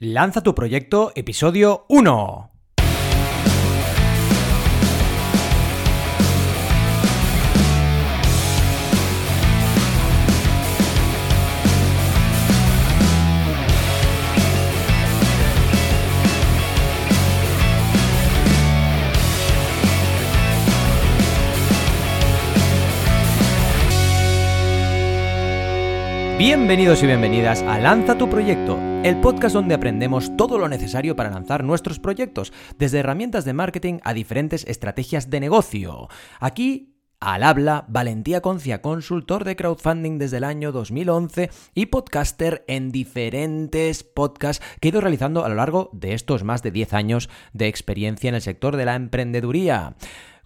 Lanza tu proyecto, episodio 1. Bienvenidos y bienvenidas a Lanza tu proyecto, el podcast donde aprendemos todo lo necesario para lanzar nuestros proyectos, desde herramientas de marketing a diferentes estrategias de negocio. Aquí al habla, Valentía Concia, consultor de crowdfunding desde el año 2011 y podcaster en diferentes podcasts que he ido realizando a lo largo de estos más de 10 años de experiencia en el sector de la emprendeduría.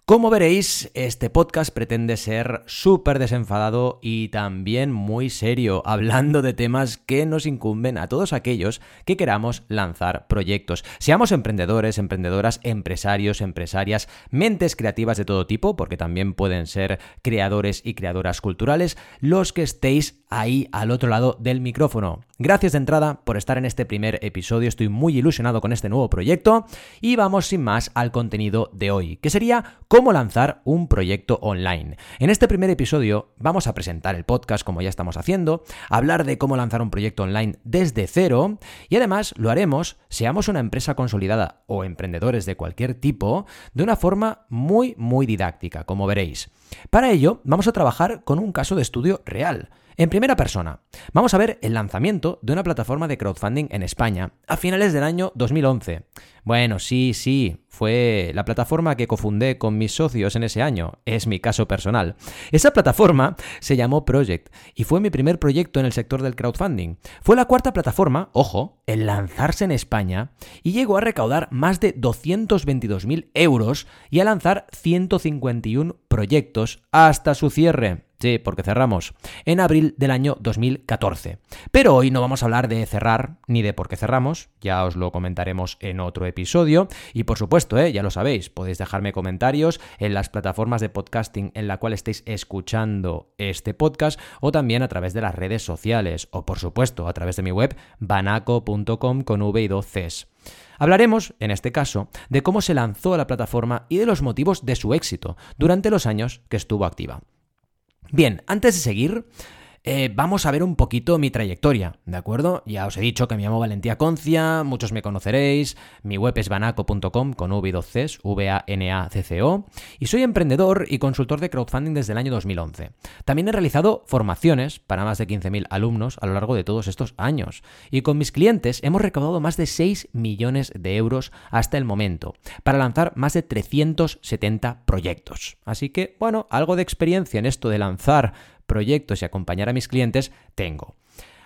Como veréis, este podcast pretende ser súper desenfadado y también muy serio, hablando de temas que nos incumben a todos aquellos que queramos lanzar proyectos. Seamos emprendedores, emprendedoras, empresarios, empresarias, mentes creativas de todo tipo, porque también pueden ser creadores y creadoras culturales, los que estéis ahí al otro lado del micrófono. Gracias de entrada por estar en este primer episodio, estoy muy ilusionado con este nuevo proyecto y vamos sin más al contenido de hoy, que sería cómo lanzar un proyecto online. En este primer episodio vamos a presentar el podcast como ya estamos haciendo, hablar de cómo lanzar un proyecto online desde cero y además lo haremos, seamos una empresa consolidada o emprendedores de cualquier tipo, de una forma muy muy didáctica, como veréis. Para ello vamos a trabajar con un caso de estudio real. En primera persona, vamos a ver el lanzamiento de una plataforma de crowdfunding en España a finales del año 2011. Bueno, sí, sí, fue la plataforma que cofundé con mis socios en ese año, es mi caso personal. Esa plataforma se llamó Project y fue mi primer proyecto en el sector del crowdfunding. Fue la cuarta plataforma, ojo, en lanzarse en España y llegó a recaudar más de 222.000 euros y a lanzar 151 proyectos hasta su cierre. Sí, porque cerramos en abril del año 2014. Pero hoy no vamos a hablar de cerrar ni de por qué cerramos, ya os lo comentaremos en otro episodio. Y por supuesto, ¿eh? ya lo sabéis, podéis dejarme comentarios en las plataformas de podcasting en la cual estéis escuchando este podcast o también a través de las redes sociales o por supuesto a través de mi web banaco.com con V y 2 Cs. Hablaremos, en este caso, de cómo se lanzó la plataforma y de los motivos de su éxito durante los años que estuvo activa. Bien, antes de seguir, eh, vamos a ver un poquito mi trayectoria, ¿de acuerdo? Ya os he dicho que me llamo Valentía Concia, muchos me conoceréis, mi web es vanaco.com con v 2 c v a n a c c o y soy emprendedor y consultor de crowdfunding desde el año 2011. También he realizado formaciones para más de 15.000 alumnos a lo largo de todos estos años, y con mis clientes hemos recaudado más de 6 millones de euros hasta el momento, para lanzar más de 370 proyectos. Así que, bueno, algo de experiencia en esto de lanzar proyectos y acompañar a mis clientes tengo.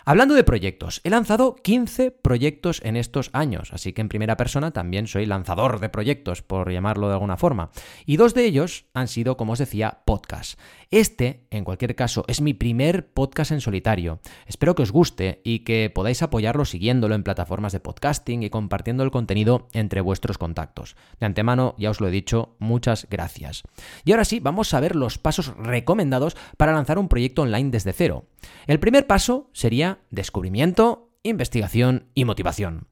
Hablando de proyectos, he lanzado 15 proyectos en estos años, así que en primera persona también soy lanzador de proyectos, por llamarlo de alguna forma. Y dos de ellos han sido, como os decía, podcasts. Este, en cualquier caso, es mi primer podcast en solitario. Espero que os guste y que podáis apoyarlo siguiéndolo en plataformas de podcasting y compartiendo el contenido entre vuestros contactos. De antemano, ya os lo he dicho, muchas gracias. Y ahora sí, vamos a ver los pasos recomendados para lanzar un proyecto online desde cero. El primer paso sería descubrimiento, investigación y motivación.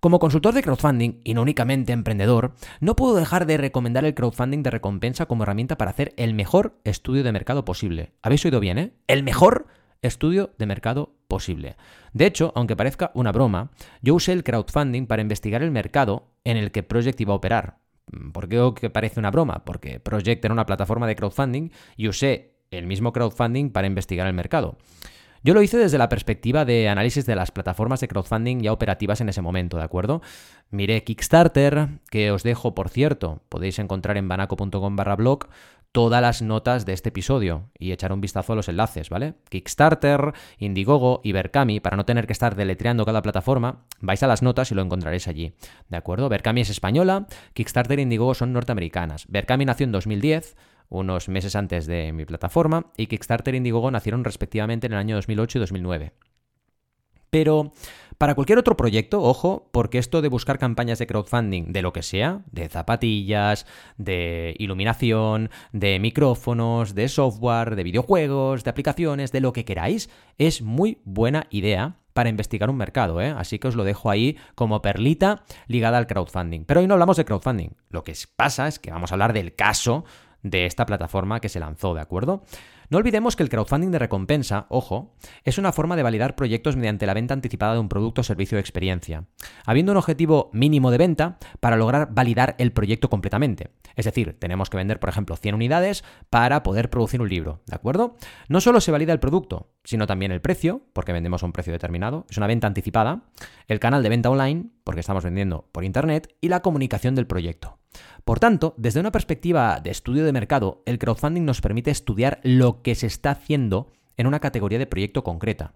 Como consultor de crowdfunding y no únicamente emprendedor, no puedo dejar de recomendar el crowdfunding de recompensa como herramienta para hacer el mejor estudio de mercado posible. ¿Habéis oído bien, eh? El mejor estudio de mercado posible. De hecho, aunque parezca una broma, yo usé el crowdfunding para investigar el mercado en el que Project iba a operar. ¿Por qué que parece una broma? Porque Project era una plataforma de crowdfunding y usé el mismo crowdfunding para investigar el mercado. Yo lo hice desde la perspectiva de análisis de las plataformas de crowdfunding ya operativas en ese momento, ¿de acuerdo? Miré Kickstarter, que os dejo, por cierto, podéis encontrar en banaco.com barra blog todas las notas de este episodio y echar un vistazo a los enlaces, ¿vale? Kickstarter, Indiegogo y Berkami, para no tener que estar deletreando cada plataforma, vais a las notas y lo encontraréis allí, ¿de acuerdo? Berkami es española, Kickstarter e Indiegogo son norteamericanas. Berkami nació en 2010, unos meses antes de mi plataforma, y Kickstarter e Indiegogo nacieron respectivamente en el año 2008 y 2009. Pero para cualquier otro proyecto, ojo, porque esto de buscar campañas de crowdfunding de lo que sea, de zapatillas, de iluminación, de micrófonos, de software, de videojuegos, de aplicaciones, de lo que queráis, es muy buena idea para investigar un mercado, ¿eh? así que os lo dejo ahí como perlita ligada al crowdfunding. Pero hoy no hablamos de crowdfunding. Lo que pasa es que vamos a hablar del caso de esta plataforma que se lanzó, ¿de acuerdo? No olvidemos que el crowdfunding de recompensa, ojo, es una forma de validar proyectos mediante la venta anticipada de un producto, servicio o experiencia, habiendo un objetivo mínimo de venta para lograr validar el proyecto completamente. Es decir, tenemos que vender, por ejemplo, 100 unidades para poder producir un libro, ¿de acuerdo? No solo se valida el producto, sino también el precio, porque vendemos a un precio determinado, es una venta anticipada, el canal de venta online, porque estamos vendiendo por Internet, y la comunicación del proyecto. Por tanto, desde una perspectiva de estudio de mercado, el crowdfunding nos permite estudiar lo que se está haciendo en una categoría de proyecto concreta.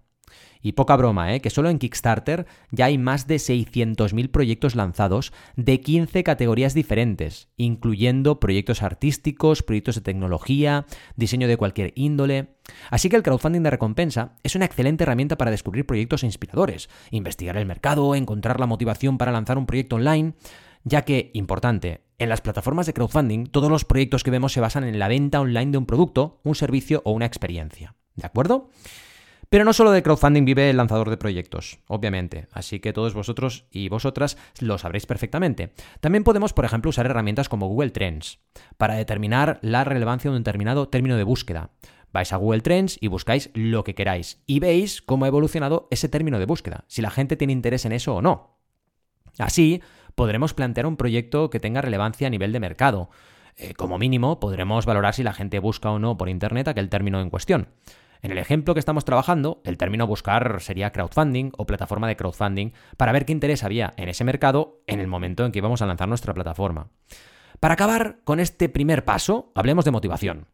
Y poca broma, ¿eh? que solo en Kickstarter ya hay más de 600.000 proyectos lanzados de 15 categorías diferentes, incluyendo proyectos artísticos, proyectos de tecnología, diseño de cualquier índole. Así que el crowdfunding de recompensa es una excelente herramienta para descubrir proyectos inspiradores, investigar el mercado, encontrar la motivación para lanzar un proyecto online ya que, importante, en las plataformas de crowdfunding todos los proyectos que vemos se basan en la venta online de un producto, un servicio o una experiencia. ¿De acuerdo? Pero no solo de crowdfunding vive el lanzador de proyectos, obviamente, así que todos vosotros y vosotras lo sabréis perfectamente. También podemos, por ejemplo, usar herramientas como Google Trends para determinar la relevancia de un determinado término de búsqueda. Vais a Google Trends y buscáis lo que queráis y veis cómo ha evolucionado ese término de búsqueda, si la gente tiene interés en eso o no. Así, podremos plantear un proyecto que tenga relevancia a nivel de mercado. Eh, como mínimo, podremos valorar si la gente busca o no por Internet aquel término en cuestión. En el ejemplo que estamos trabajando, el término buscar sería crowdfunding o plataforma de crowdfunding para ver qué interés había en ese mercado en el momento en que íbamos a lanzar nuestra plataforma. Para acabar con este primer paso, hablemos de motivación.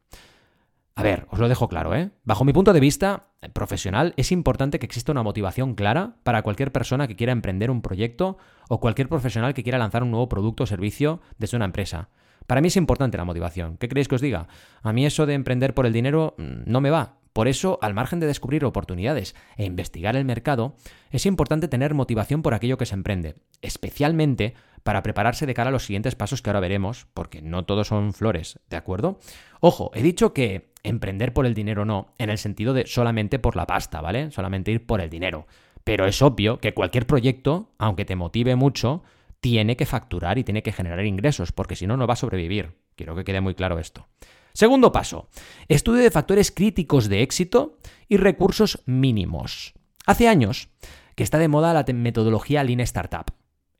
A ver, os lo dejo claro, ¿eh? Bajo mi punto de vista profesional, es importante que exista una motivación clara para cualquier persona que quiera emprender un proyecto o cualquier profesional que quiera lanzar un nuevo producto o servicio desde una empresa. Para mí es importante la motivación. ¿Qué queréis que os diga? A mí eso de emprender por el dinero mm, no me va. Por eso, al margen de descubrir oportunidades e investigar el mercado, es importante tener motivación por aquello que se emprende, especialmente para prepararse de cara a los siguientes pasos que ahora veremos, porque no todos son flores, ¿de acuerdo? Ojo, he dicho que emprender por el dinero no, en el sentido de solamente por la pasta, ¿vale? Solamente ir por el dinero. Pero es obvio que cualquier proyecto, aunque te motive mucho, tiene que facturar y tiene que generar ingresos, porque si no, no va a sobrevivir. Quiero que quede muy claro esto. Segundo paso, estudio de factores críticos de éxito y recursos mínimos. Hace años que está de moda la metodología Lean Startup.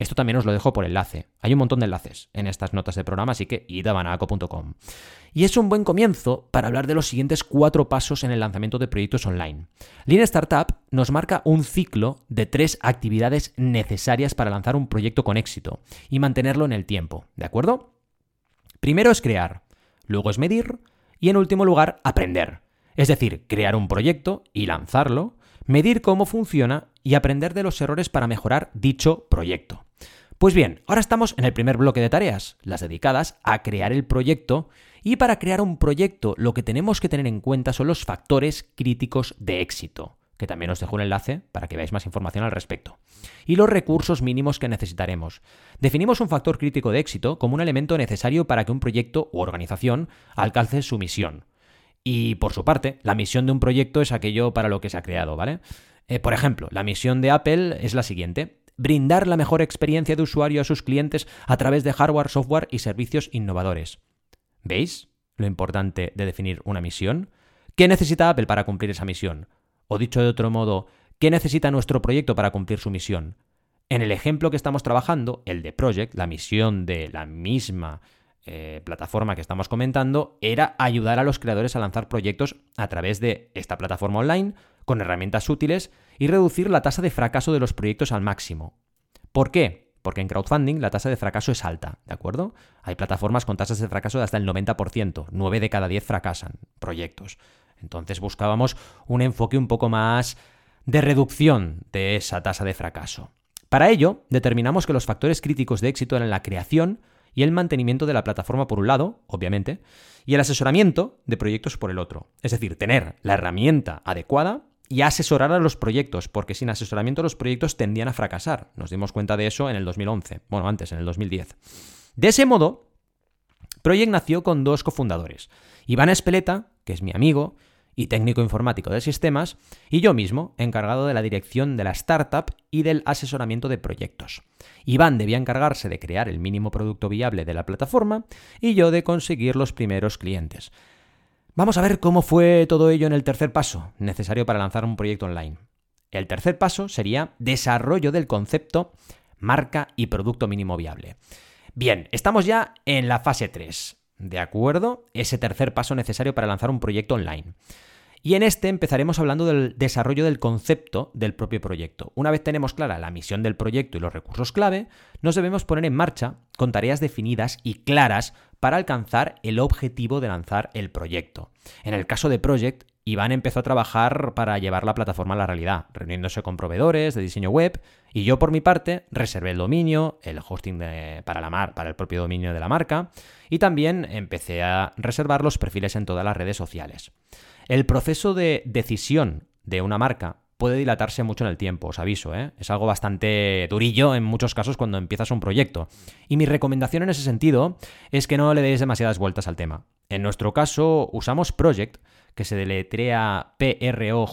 Esto también os lo dejo por enlace. Hay un montón de enlaces en estas notas de programa, así que id a. Y es un buen comienzo para hablar de los siguientes cuatro pasos en el lanzamiento de proyectos online. Lean Startup nos marca un ciclo de tres actividades necesarias para lanzar un proyecto con éxito y mantenerlo en el tiempo, ¿de acuerdo? Primero es crear, luego es medir y en último lugar aprender. Es decir, crear un proyecto y lanzarlo, medir cómo funciona y aprender de los errores para mejorar dicho proyecto. Pues bien, ahora estamos en el primer bloque de tareas, las dedicadas a crear el proyecto, y para crear un proyecto lo que tenemos que tener en cuenta son los factores críticos de éxito, que también os dejo un enlace para que veáis más información al respecto, y los recursos mínimos que necesitaremos. Definimos un factor crítico de éxito como un elemento necesario para que un proyecto u organización alcance su misión. Y por su parte, la misión de un proyecto es aquello para lo que se ha creado, ¿vale? Eh, por ejemplo, la misión de Apple es la siguiente brindar la mejor experiencia de usuario a sus clientes a través de hardware, software y servicios innovadores. ¿Veis lo importante de definir una misión? ¿Qué necesita Apple para cumplir esa misión? O dicho de otro modo, ¿qué necesita nuestro proyecto para cumplir su misión? En el ejemplo que estamos trabajando, el de Project, la misión de la misma eh, plataforma que estamos comentando, era ayudar a los creadores a lanzar proyectos a través de esta plataforma online con herramientas útiles y reducir la tasa de fracaso de los proyectos al máximo. ¿Por qué? Porque en crowdfunding la tasa de fracaso es alta, ¿de acuerdo? Hay plataformas con tasas de fracaso de hasta el 90%, 9 de cada 10 fracasan proyectos. Entonces buscábamos un enfoque un poco más de reducción de esa tasa de fracaso. Para ello, determinamos que los factores críticos de éxito eran la creación y el mantenimiento de la plataforma por un lado, obviamente, y el asesoramiento de proyectos por el otro. Es decir, tener la herramienta adecuada y asesorar a los proyectos, porque sin asesoramiento los proyectos tendían a fracasar. Nos dimos cuenta de eso en el 2011, bueno, antes, en el 2010. De ese modo, Project nació con dos cofundadores, Iván Espeleta, que es mi amigo, y técnico informático de sistemas, y yo mismo, encargado de la dirección de la startup y del asesoramiento de proyectos. Iván debía encargarse de crear el mínimo producto viable de la plataforma y yo de conseguir los primeros clientes. Vamos a ver cómo fue todo ello en el tercer paso, necesario para lanzar un proyecto online. El tercer paso sería desarrollo del concepto marca y producto mínimo viable. Bien, estamos ya en la fase 3. ¿De acuerdo? Ese tercer paso necesario para lanzar un proyecto online. Y en este empezaremos hablando del desarrollo del concepto del propio proyecto. Una vez tenemos clara la misión del proyecto y los recursos clave, nos debemos poner en marcha con tareas definidas y claras para alcanzar el objetivo de lanzar el proyecto. En el caso de Project, Iván empezó a trabajar para llevar la plataforma a la realidad, reuniéndose con proveedores de diseño web, y yo por mi parte reservé el dominio, el hosting para la mar, para el propio dominio de la marca, y también empecé a reservar los perfiles en todas las redes sociales. El proceso de decisión de una marca puede dilatarse mucho en el tiempo, os aviso, ¿eh? es algo bastante durillo en muchos casos cuando empiezas un proyecto. Y mi recomendación en ese sentido es que no le deis demasiadas vueltas al tema. En nuestro caso usamos Project, que se deletrea P-R-O-J-E-G-G-T,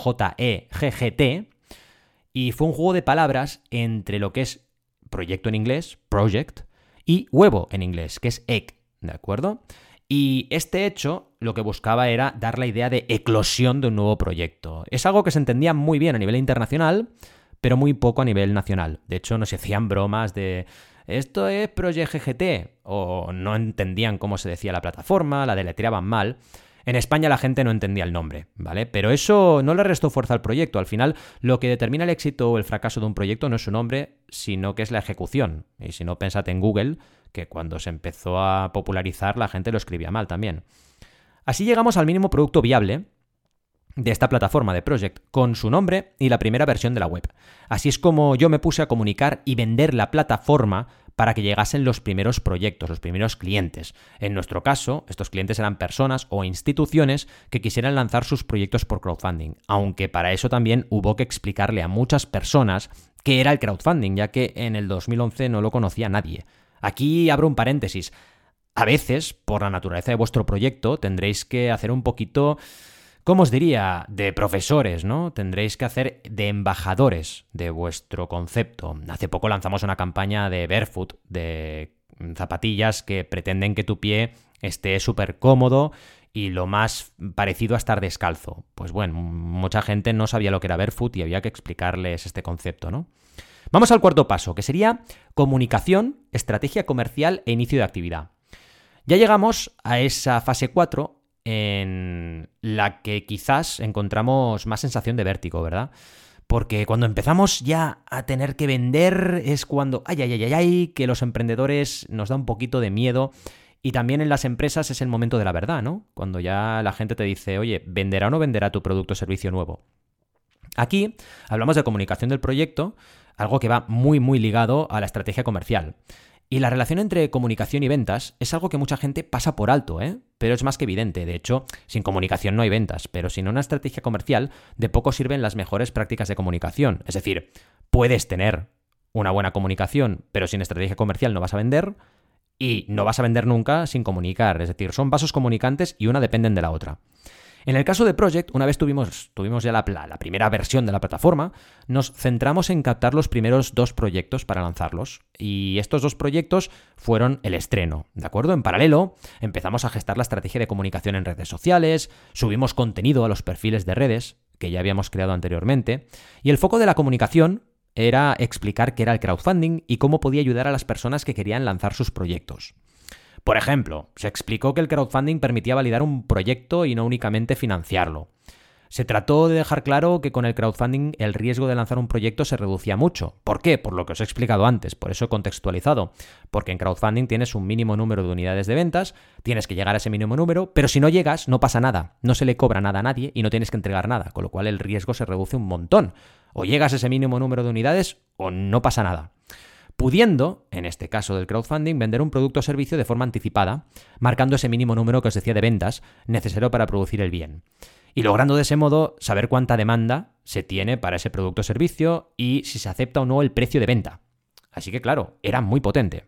y fue un juego de palabras entre lo que es proyecto en inglés, project, y huevo en inglés, que es egg, ¿de acuerdo? Y este hecho lo que buscaba era dar la idea de eclosión de un nuevo proyecto. Es algo que se entendía muy bien a nivel internacional, pero muy poco a nivel nacional. De hecho, nos hacían bromas de esto es Project GGT, o no entendían cómo se decía la plataforma, la deletreaban mal. En España la gente no entendía el nombre, ¿vale? Pero eso no le restó fuerza al proyecto. Al final, lo que determina el éxito o el fracaso de un proyecto no es su nombre, sino que es la ejecución. Y si no, pensad en Google, que cuando se empezó a popularizar la gente lo escribía mal también. Así llegamos al mínimo producto viable de esta plataforma de Project con su nombre y la primera versión de la web. Así es como yo me puse a comunicar y vender la plataforma para que llegasen los primeros proyectos, los primeros clientes. En nuestro caso, estos clientes eran personas o instituciones que quisieran lanzar sus proyectos por crowdfunding, aunque para eso también hubo que explicarle a muchas personas qué era el crowdfunding, ya que en el 2011 no lo conocía nadie. Aquí abro un paréntesis. A veces, por la naturaleza de vuestro proyecto, tendréis que hacer un poquito, ¿cómo os diría?, de profesores, ¿no? Tendréis que hacer de embajadores de vuestro concepto. Hace poco lanzamos una campaña de barefoot, de zapatillas que pretenden que tu pie esté súper cómodo y lo más parecido a estar descalzo. Pues bueno, mucha gente no sabía lo que era barefoot y había que explicarles este concepto, ¿no? Vamos al cuarto paso, que sería comunicación, estrategia comercial e inicio de actividad. Ya llegamos a esa fase 4 en la que quizás encontramos más sensación de vértigo, ¿verdad? Porque cuando empezamos ya a tener que vender es cuando, ay, ay, ay, ay, ay, que los emprendedores nos da un poquito de miedo. Y también en las empresas es el momento de la verdad, ¿no? Cuando ya la gente te dice, oye, ¿venderá o no venderá tu producto o servicio nuevo? Aquí hablamos de comunicación del proyecto, algo que va muy muy ligado a la estrategia comercial. Y la relación entre comunicación y ventas es algo que mucha gente pasa por alto, ¿eh? Pero es más que evidente. De hecho, sin comunicación no hay ventas, pero sin una estrategia comercial, de poco sirven las mejores prácticas de comunicación. Es decir, puedes tener una buena comunicación, pero sin estrategia comercial no vas a vender, y no vas a vender nunca sin comunicar. Es decir, son vasos comunicantes y una dependen de la otra. En el caso de Project, una vez tuvimos, ya la, la, primera versión de la plataforma, nos centramos en captar los primeros dos proyectos para lanzarlos. Y estos dos proyectos fueron el estreno, ¿de acuerdo? En paralelo, empezamos a gestar la estrategia de comunicación en redes sociales, subimos contenido a los perfiles de redes que ya habíamos creado anteriormente, y el foco de la comunicación era explicar qué era el crowdfunding y cómo podía ayudar a las personas que querían lanzar sus proyectos. Por ejemplo, se explicó que el crowdfunding permitía validar un proyecto y no únicamente financiarlo. Se trató de dejar claro que con el crowdfunding el riesgo de lanzar un proyecto se reducía mucho. ¿Por qué? Por lo que os he explicado antes, por eso he contextualizado. Porque en crowdfunding tienes un mínimo número de unidades de ventas, tienes que llegar a ese mínimo número, pero si no llegas no pasa nada, no se le cobra nada a nadie y no tienes que entregar nada, con lo cual el riesgo se reduce un montón. O llegas a ese mínimo número de unidades o no pasa nada pudiendo, en este caso del crowdfunding, vender un producto o servicio de forma anticipada, marcando ese mínimo número que os decía de ventas necesario para producir el bien. Y logrando de ese modo saber cuánta demanda se tiene para ese producto o servicio y si se acepta o no el precio de venta. Así que claro, era muy potente.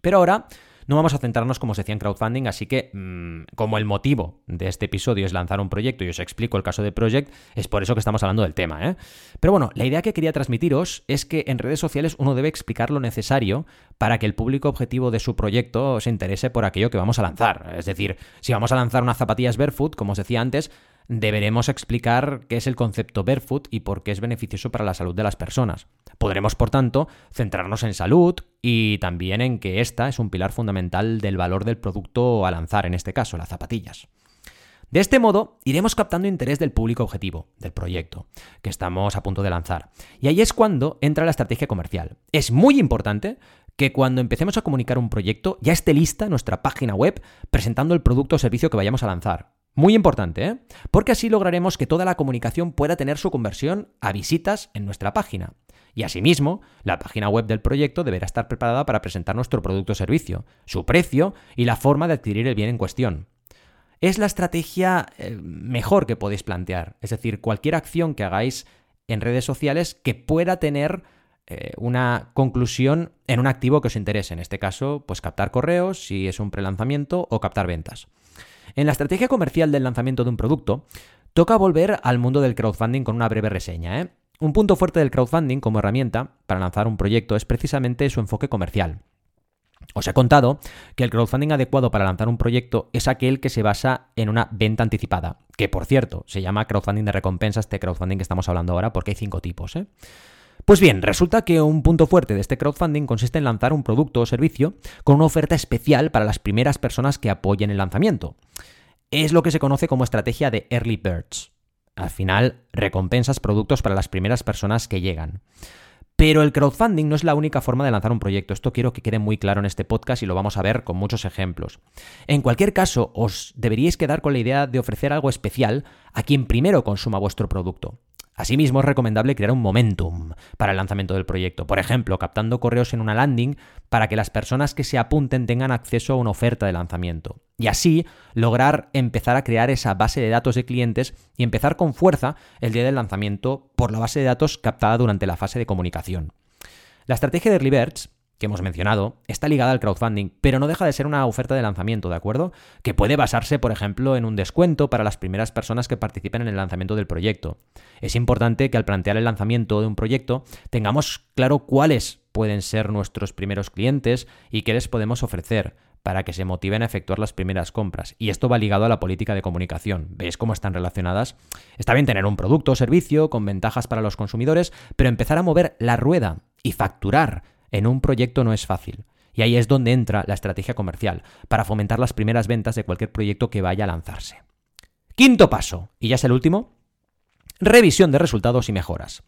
Pero ahora no vamos a centrarnos como se decía en crowdfunding, así que mm, como el motivo de este episodio es lanzar un proyecto y os explico el caso de Project, es por eso que estamos hablando del tema. ¿eh? Pero bueno, la idea que quería transmitiros es que en redes sociales uno debe explicar lo necesario para que el público objetivo de su proyecto se interese por aquello que vamos a lanzar. Es decir, si vamos a lanzar unas zapatillas barefoot, como os decía antes, deberemos explicar qué es el concepto barefoot y por qué es beneficioso para la salud de las personas. Podremos, por tanto, centrarnos en salud y también en que esta es un pilar fundamental del valor del producto a lanzar, en este caso, las zapatillas. De este modo, iremos captando interés del público objetivo, del proyecto, que estamos a punto de lanzar. Y ahí es cuando entra la estrategia comercial. Es muy importante que cuando empecemos a comunicar un proyecto ya esté lista nuestra página web presentando el producto o servicio que vayamos a lanzar. Muy importante, ¿eh? Porque así lograremos que toda la comunicación pueda tener su conversión a visitas en nuestra página. Y asimismo, la página web del proyecto deberá estar preparada para presentar nuestro producto o servicio, su precio y la forma de adquirir el bien en cuestión. Es la estrategia eh, mejor que podéis plantear, es decir, cualquier acción que hagáis en redes sociales que pueda tener eh, una conclusión en un activo que os interese, en este caso, pues captar correos si es un prelanzamiento o captar ventas. En la estrategia comercial del lanzamiento de un producto, toca volver al mundo del crowdfunding con una breve reseña. ¿eh? Un punto fuerte del crowdfunding como herramienta para lanzar un proyecto es precisamente su enfoque comercial. Os he contado que el crowdfunding adecuado para lanzar un proyecto es aquel que se basa en una venta anticipada, que por cierto se llama crowdfunding de recompensa, este crowdfunding que estamos hablando ahora, porque hay cinco tipos. ¿eh? Pues bien, resulta que un punto fuerte de este crowdfunding consiste en lanzar un producto o servicio con una oferta especial para las primeras personas que apoyen el lanzamiento. Es lo que se conoce como estrategia de Early Birds. Al final, recompensas productos para las primeras personas que llegan. Pero el crowdfunding no es la única forma de lanzar un proyecto. Esto quiero que quede muy claro en este podcast y lo vamos a ver con muchos ejemplos. En cualquier caso, os deberíais quedar con la idea de ofrecer algo especial a quien primero consuma vuestro producto. Asimismo, es recomendable crear un momentum para el lanzamiento del proyecto, por ejemplo, captando correos en una landing para que las personas que se apunten tengan acceso a una oferta de lanzamiento. Y así lograr empezar a crear esa base de datos de clientes y empezar con fuerza el día del lanzamiento por la base de datos captada durante la fase de comunicación. La estrategia de Early que hemos mencionado, está ligada al crowdfunding, pero no deja de ser una oferta de lanzamiento, ¿de acuerdo? Que puede basarse, por ejemplo, en un descuento para las primeras personas que participen en el lanzamiento del proyecto. Es importante que al plantear el lanzamiento de un proyecto tengamos claro cuáles pueden ser nuestros primeros clientes y qué les podemos ofrecer para que se motiven a efectuar las primeras compras. Y esto va ligado a la política de comunicación. ¿Veis cómo están relacionadas? Está bien tener un producto o servicio con ventajas para los consumidores, pero empezar a mover la rueda y facturar en un proyecto no es fácil. Y ahí es donde entra la estrategia comercial, para fomentar las primeras ventas de cualquier proyecto que vaya a lanzarse. Quinto paso, y ya es el último, revisión de resultados y mejoras.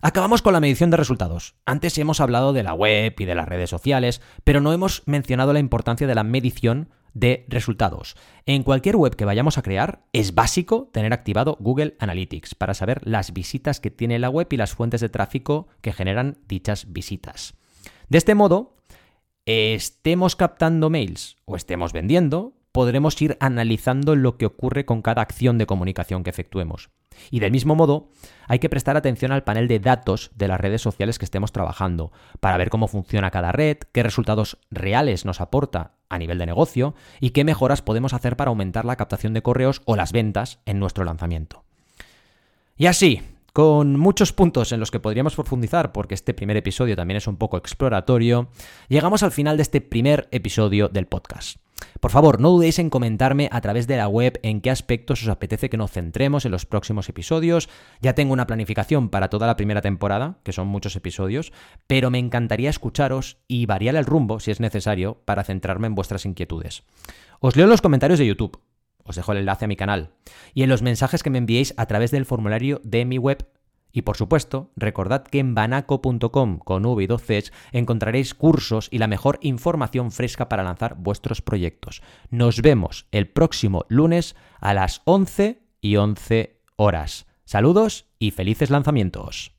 Acabamos con la medición de resultados. Antes hemos hablado de la web y de las redes sociales, pero no hemos mencionado la importancia de la medición de resultados. En cualquier web que vayamos a crear, es básico tener activado Google Analytics para saber las visitas que tiene la web y las fuentes de tráfico que generan dichas visitas. De este modo, estemos captando mails o estemos vendiendo, podremos ir analizando lo que ocurre con cada acción de comunicación que efectuemos. Y del mismo modo, hay que prestar atención al panel de datos de las redes sociales que estemos trabajando, para ver cómo funciona cada red, qué resultados reales nos aporta a nivel de negocio y qué mejoras podemos hacer para aumentar la captación de correos o las ventas en nuestro lanzamiento. Y así, con muchos puntos en los que podríamos profundizar, porque este primer episodio también es un poco exploratorio, llegamos al final de este primer episodio del podcast. Por favor, no dudéis en comentarme a través de la web en qué aspectos os apetece que nos centremos en los próximos episodios. Ya tengo una planificación para toda la primera temporada, que son muchos episodios, pero me encantaría escucharos y variar el rumbo, si es necesario, para centrarme en vuestras inquietudes. Os leo los comentarios de YouTube os dejo el enlace a mi canal, y en los mensajes que me enviéis a través del formulario de mi web. Y por supuesto, recordad que en banaco.com con V y 12 encontraréis cursos y la mejor información fresca para lanzar vuestros proyectos. Nos vemos el próximo lunes a las 11 y 11 horas. Saludos y felices lanzamientos.